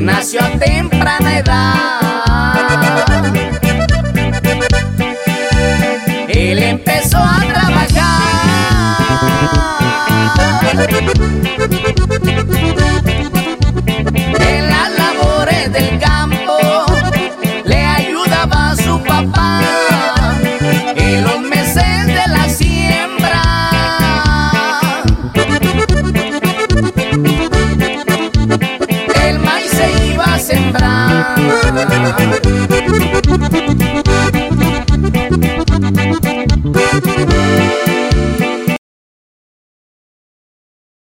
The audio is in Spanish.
Nació a temprana edad. Él empezó a trabajar en las labores del campo. Le ayudaba su papá. Ah.